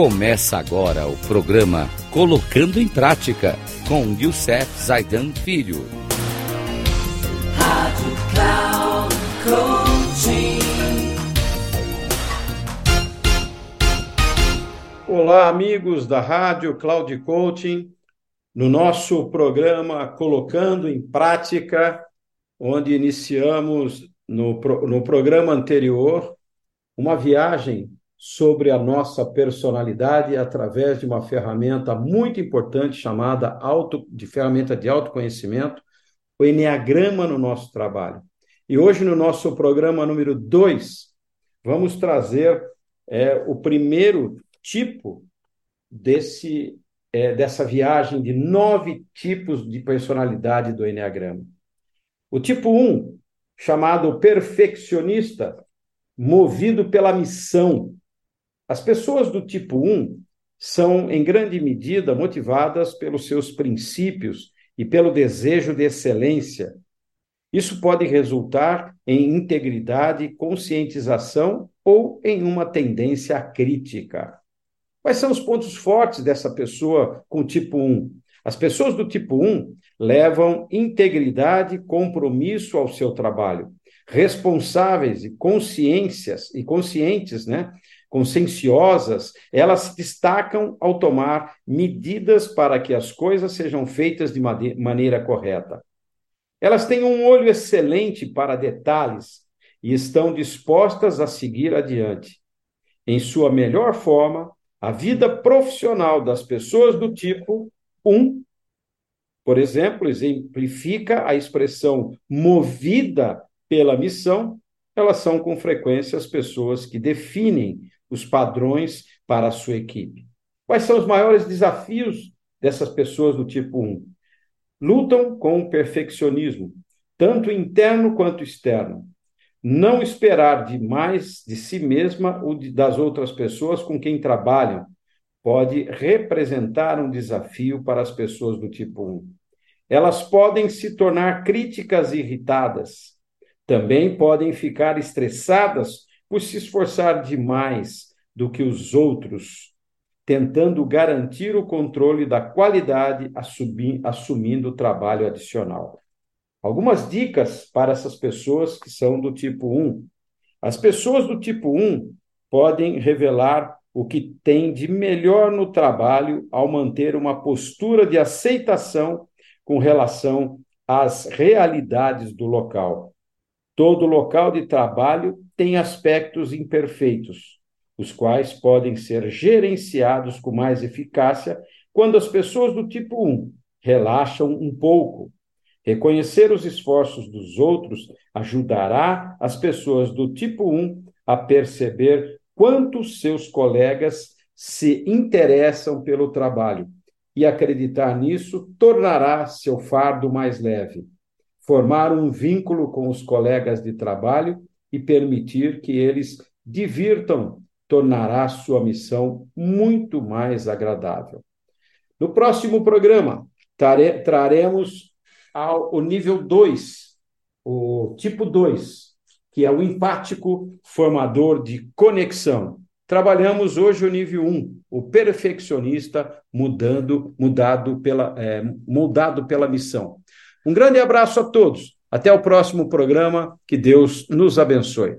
Começa agora o programa Colocando em Prática com Youssef Zaidan Filho. Rádio Cloud Coaching. Olá, amigos da Rádio Cloud Coaching. No nosso programa Colocando em Prática, onde iniciamos no, no programa anterior uma viagem sobre a nossa personalidade através de uma ferramenta muito importante chamada auto, de ferramenta de autoconhecimento, o Enneagrama no nosso trabalho. E hoje, no nosso programa número 2, vamos trazer é, o primeiro tipo desse, é, dessa viagem de nove tipos de personalidade do Enneagrama. O tipo 1, um, chamado perfeccionista, movido pela missão, as pessoas do tipo 1 são, em grande medida, motivadas pelos seus princípios e pelo desejo de excelência. Isso pode resultar em integridade, conscientização ou em uma tendência à crítica. Quais são os pontos fortes dessa pessoa com tipo 1? As pessoas do tipo 1 levam integridade compromisso ao seu trabalho, responsáveis e consciências e conscientes, né, conscienciosas, elas se destacam ao tomar medidas para que as coisas sejam feitas de maneira correta. Elas têm um olho excelente para detalhes e estão dispostas a seguir adiante. Em sua melhor forma, a vida profissional das pessoas do tipo 1, por exemplo, exemplifica a expressão movida pela missão, elas são com frequência as pessoas que definem os padrões para a sua equipe. Quais são os maiores desafios dessas pessoas do tipo 1? Lutam com o perfeccionismo, tanto interno quanto externo. Não esperar demais de si mesma ou de, das outras pessoas com quem trabalham pode representar um desafio para as pessoas do tipo 1. Elas podem se tornar críticas e irritadas. Também podem ficar estressadas por se esforçar demais do que os outros, tentando garantir o controle da qualidade, assumindo o trabalho adicional. Algumas dicas para essas pessoas que são do tipo 1. As pessoas do tipo 1 podem revelar o que tem de melhor no trabalho ao manter uma postura de aceitação com relação às realidades do local. Todo local de trabalho tem aspectos imperfeitos, os quais podem ser gerenciados com mais eficácia quando as pessoas do tipo 1 relaxam um pouco. Reconhecer os esforços dos outros ajudará as pessoas do tipo 1 a perceber quanto seus colegas se interessam pelo trabalho e acreditar nisso tornará seu fardo mais leve. Formar um vínculo com os colegas de trabalho e permitir que eles divirtam tornará sua missão muito mais agradável. No próximo programa, tare, traremos ao, o nível 2, o tipo 2, que é o empático formador de conexão. Trabalhamos hoje o nível 1, um, o perfeccionista mudando, mudado pela, é, moldado pela missão. Um grande abraço a todos. Até o próximo programa. Que Deus nos abençoe.